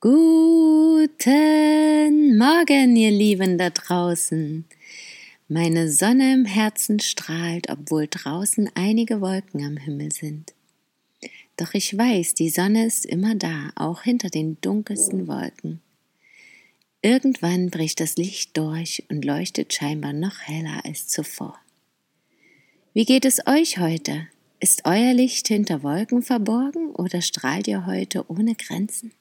Guten Morgen, ihr Lieben da draußen. Meine Sonne im Herzen strahlt, obwohl draußen einige Wolken am Himmel sind. Doch ich weiß, die Sonne ist immer da, auch hinter den dunkelsten Wolken. Irgendwann bricht das Licht durch und leuchtet scheinbar noch heller als zuvor. Wie geht es euch heute? Ist euer Licht hinter Wolken verborgen oder strahlt ihr heute ohne Grenzen?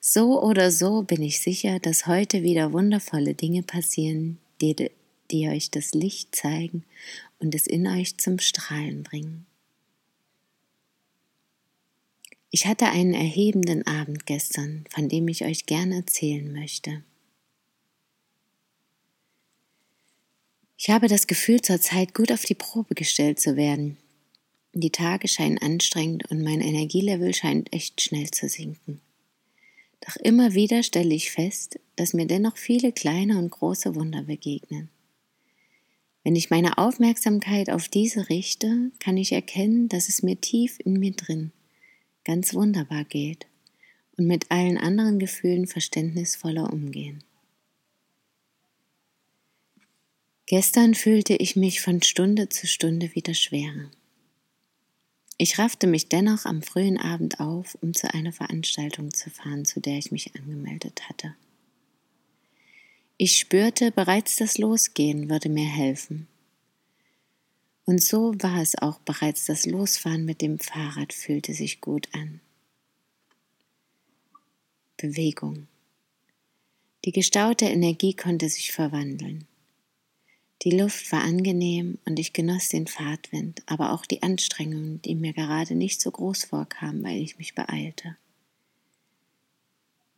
So oder so bin ich sicher, dass heute wieder wundervolle Dinge passieren, die, die euch das Licht zeigen und es in euch zum Strahlen bringen. Ich hatte einen erhebenden Abend gestern, von dem ich euch gerne erzählen möchte. Ich habe das Gefühl, zurzeit gut auf die Probe gestellt zu werden. Die Tage scheinen anstrengend und mein Energielevel scheint echt schnell zu sinken. Doch immer wieder stelle ich fest, dass mir dennoch viele kleine und große Wunder begegnen. Wenn ich meine Aufmerksamkeit auf diese richte, kann ich erkennen, dass es mir tief in mir drin ganz wunderbar geht und mit allen anderen Gefühlen verständnisvoller umgehen. Gestern fühlte ich mich von Stunde zu Stunde wieder schwerer. Ich raffte mich dennoch am frühen Abend auf, um zu einer Veranstaltung zu fahren, zu der ich mich angemeldet hatte. Ich spürte, bereits das Losgehen würde mir helfen. Und so war es auch bereits das Losfahren mit dem Fahrrad fühlte sich gut an. Bewegung. Die gestaute Energie konnte sich verwandeln. Die Luft war angenehm und ich genoss den Fahrtwind, aber auch die Anstrengung, die mir gerade nicht so groß vorkam, weil ich mich beeilte.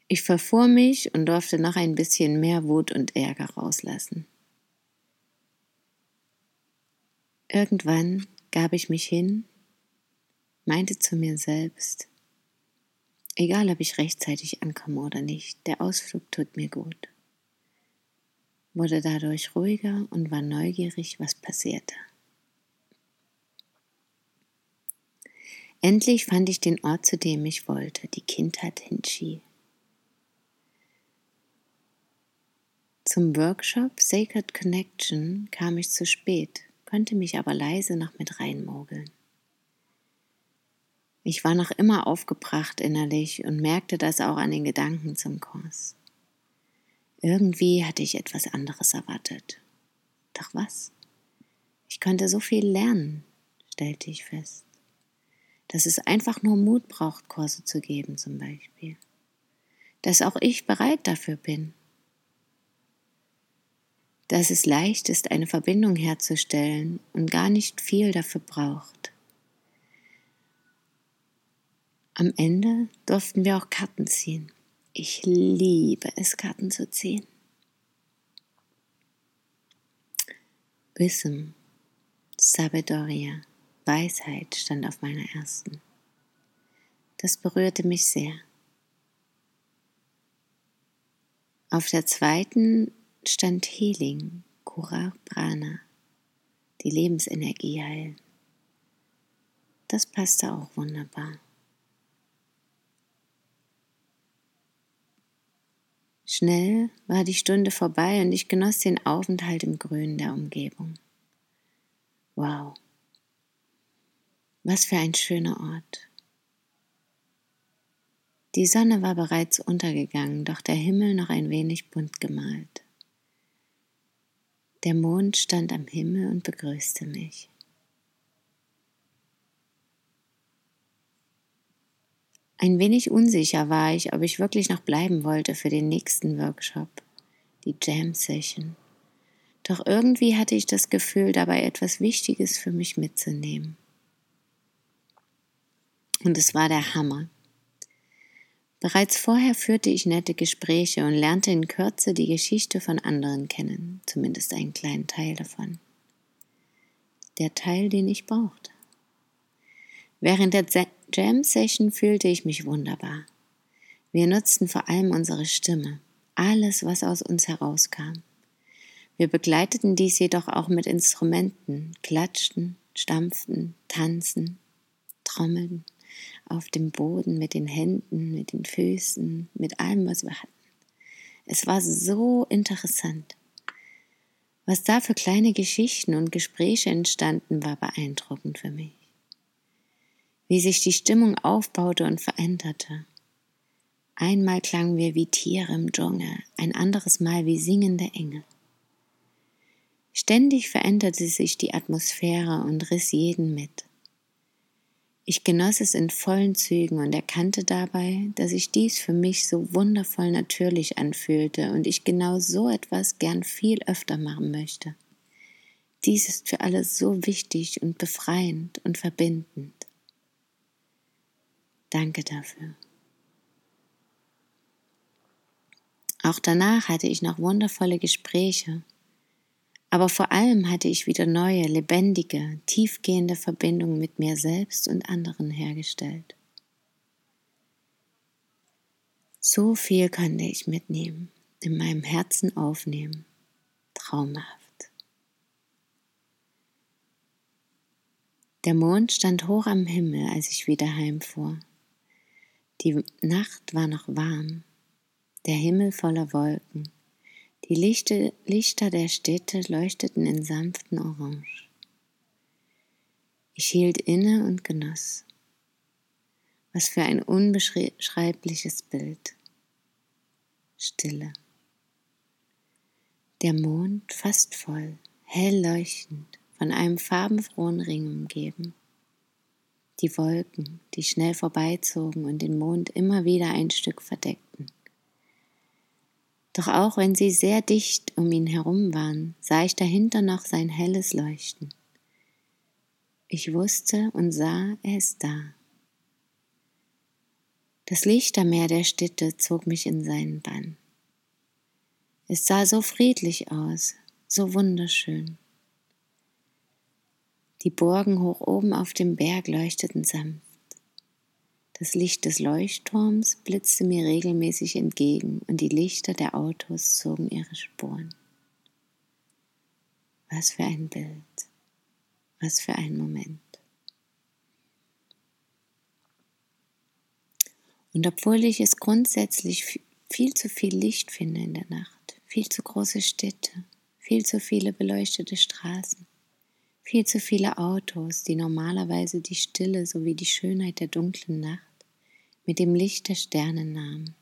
Ich verfuhr mich und durfte noch ein bisschen mehr Wut und Ärger rauslassen. Irgendwann gab ich mich hin, meinte zu mir selbst, egal ob ich rechtzeitig ankomme oder nicht, der Ausflug tut mir gut, wurde dadurch ruhiger und war neugierig, was passierte. Endlich fand ich den Ort, zu dem ich wollte, die Kindheit Hinchi. Zum Workshop Sacred Connection kam ich zu spät konnte mich aber leise noch mit reinmogeln. Ich war noch immer aufgebracht innerlich und merkte das auch an den Gedanken zum Kurs. Irgendwie hatte ich etwas anderes erwartet. Doch was? Ich konnte so viel lernen, stellte ich fest. Dass es einfach nur Mut braucht, Kurse zu geben zum Beispiel. Dass auch ich bereit dafür bin dass es leicht ist, eine Verbindung herzustellen und gar nicht viel dafür braucht. Am Ende durften wir auch Karten ziehen. Ich liebe es, Karten zu ziehen. Wisdom, Sabedoria, Weisheit stand auf meiner ersten. Das berührte mich sehr. Auf der zweiten stand Healing, Kura Prana, die Lebensenergie heilen. Das passte auch wunderbar. Schnell war die Stunde vorbei und ich genoss den Aufenthalt im Grünen der Umgebung. Wow, was für ein schöner Ort. Die Sonne war bereits untergegangen, doch der Himmel noch ein wenig bunt gemalt. Der Mond stand am Himmel und begrüßte mich. Ein wenig unsicher war ich, ob ich wirklich noch bleiben wollte für den nächsten Workshop, die Jam Session. Doch irgendwie hatte ich das Gefühl, dabei etwas Wichtiges für mich mitzunehmen. Und es war der Hammer. Bereits vorher führte ich nette Gespräche und lernte in Kürze die Geschichte von anderen kennen, zumindest einen kleinen Teil davon. Der Teil, den ich brauchte. Während der Jam-Session fühlte ich mich wunderbar. Wir nutzten vor allem unsere Stimme, alles, was aus uns herauskam. Wir begleiteten dies jedoch auch mit Instrumenten, klatschten, stampften, tanzen, trommelten auf dem Boden mit den Händen, mit den Füßen, mit allem, was wir hatten. Es war so interessant. Was da für kleine Geschichten und Gespräche entstanden, war beeindruckend für mich. Wie sich die Stimmung aufbaute und veränderte. Einmal klangen wir wie Tiere im Dschungel, ein anderes Mal wie singende Engel. Ständig veränderte sich die Atmosphäre und riss jeden mit. Ich genoss es in vollen Zügen und erkannte dabei, dass sich dies für mich so wundervoll natürlich anfühlte und ich genau so etwas gern viel öfter machen möchte. Dies ist für alle so wichtig und befreiend und verbindend. Danke dafür. Auch danach hatte ich noch wundervolle Gespräche aber vor allem hatte ich wieder neue, lebendige, tiefgehende Verbindungen mit mir selbst und anderen hergestellt. So viel konnte ich mitnehmen, in meinem Herzen aufnehmen. Traumhaft. Der Mond stand hoch am Himmel, als ich wieder heimfuhr. Die Nacht war noch warm, der Himmel voller Wolken. Die Lichte, Lichter der Städte leuchteten in sanften Orange. Ich hielt inne und genoss. Was für ein unbeschreibliches Bild. Stille. Der Mond fast voll, hell leuchtend, von einem farbenfrohen Ring umgeben. Die Wolken, die schnell vorbeizogen und den Mond immer wieder ein Stück verdeckten. Doch auch wenn sie sehr dicht um ihn herum waren, sah ich dahinter noch sein helles Leuchten. Ich wusste und sah, er ist da. Das Lichtermeer der Städte zog mich in seinen Bann. Es sah so friedlich aus, so wunderschön. Die Burgen hoch oben auf dem Berg leuchteten sanft. Das Licht des Leuchtturms blitzte mir regelmäßig entgegen und die Lichter der Autos zogen ihre Spuren. Was für ein Bild, was für ein Moment. Und obwohl ich es grundsätzlich viel zu viel Licht finde in der Nacht, viel zu große Städte, viel zu viele beleuchtete Straßen, viel zu viele Autos, die normalerweise die Stille sowie die Schönheit der dunklen Nacht mit dem Licht der Sterne nahm,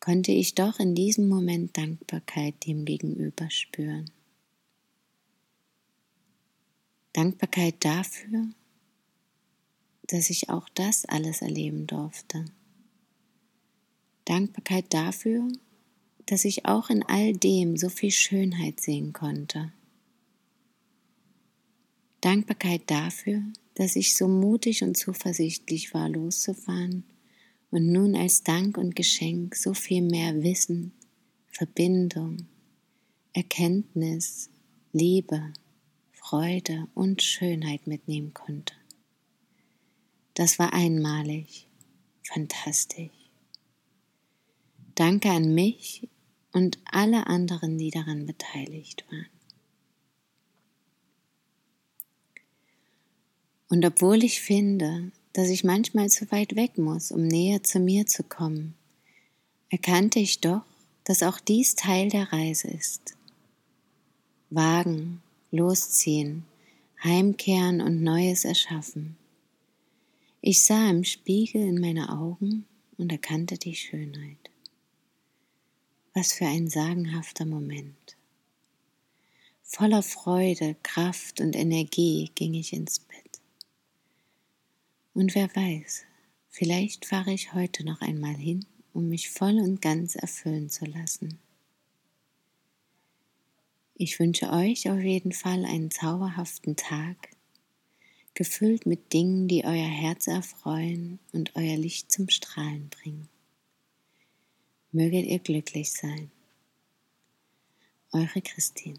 konnte ich doch in diesem Moment Dankbarkeit dem Gegenüber spüren. Dankbarkeit dafür, dass ich auch das alles erleben durfte. Dankbarkeit dafür, dass ich auch in all dem so viel Schönheit sehen konnte. Dankbarkeit dafür, dass ich so mutig und zuversichtlich war, loszufahren und nun als Dank und Geschenk so viel mehr Wissen, Verbindung, Erkenntnis, Liebe, Freude und Schönheit mitnehmen konnte. Das war einmalig, fantastisch. Danke an mich und alle anderen, die daran beteiligt waren. Und obwohl ich finde, dass ich manchmal zu weit weg muss, um näher zu mir zu kommen, erkannte ich doch, dass auch dies Teil der Reise ist. Wagen, losziehen, heimkehren und Neues erschaffen. Ich sah im Spiegel in meine Augen und erkannte die Schönheit. Was für ein sagenhafter Moment. Voller Freude, Kraft und Energie ging ich ins Bett. Und wer weiß, vielleicht fahre ich heute noch einmal hin, um mich voll und ganz erfüllen zu lassen. Ich wünsche euch auf jeden Fall einen zauberhaften Tag, gefüllt mit Dingen, die euer Herz erfreuen und euer Licht zum Strahlen bringen. Möget ihr glücklich sein. Eure Christine.